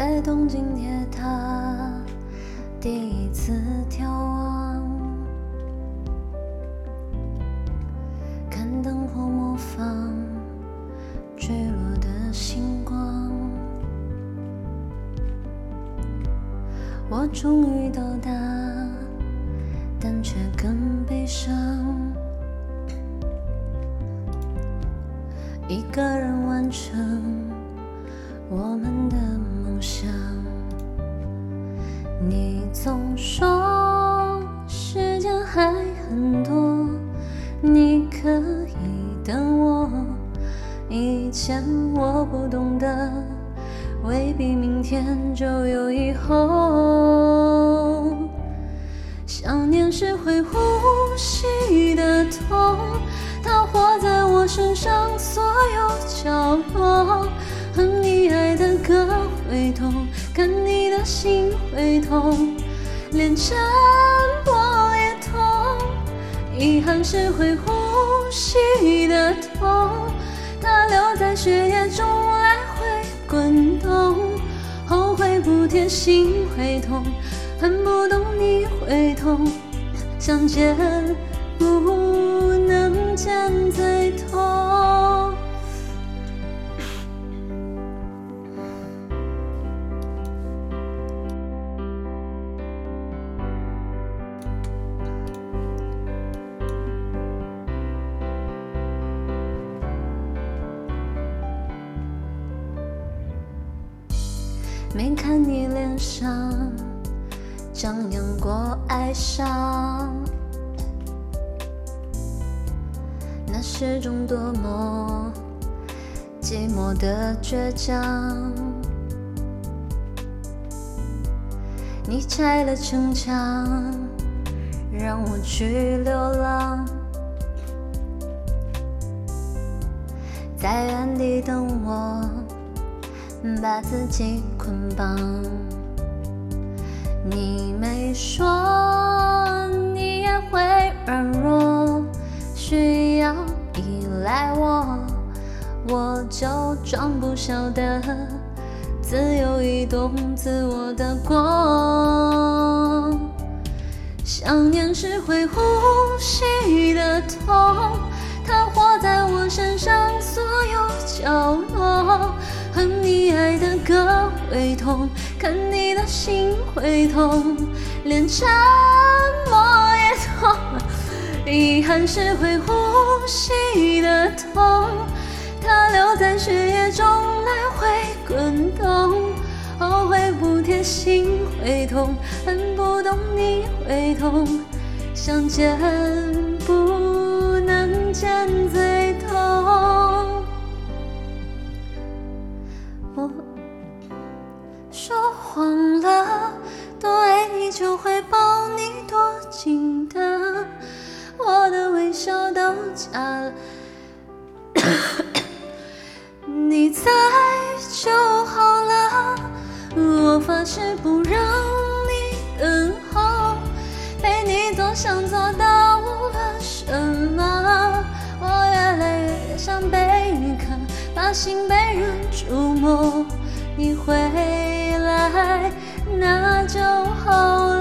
在东京铁塔第一次眺望，看灯火模仿坠落的星光。我终于到达，但却更悲伤。一个人完成我们的梦想。你总说时间还很多，你可以等我。以前我不懂得。未必明天就有以后。想念是会呼吸的痛，它活在我身上所有角落。痛，看你的心会痛，连沉默也痛。遗憾是会呼吸的痛，它留在血液中来回。滚动，后悔不贴心会痛，恨不懂你会痛，想见不能见最痛。没看你脸上张扬过哀伤，那是种多么寂寞的倔强。你拆了城墙，让我去流浪，在原地等我。把自己捆绑，你没说你也会软弱，需要依赖我，我就装不晓得自由移动自我的光。想念是会呼吸会痛，看你的心会痛，连沉默也痛。遗憾是会呼吸的痛，它留在血液中来回滚动。后悔不贴心会痛，恨不懂你会痛，想见不能见最痛。我说谎了，多爱你就会抱你多紧的，我的微笑都假了，你在就好了。我发誓不让你等候，陪你做想做的无论什么。我越来越想被你看。把心被人触摸，你回来那就好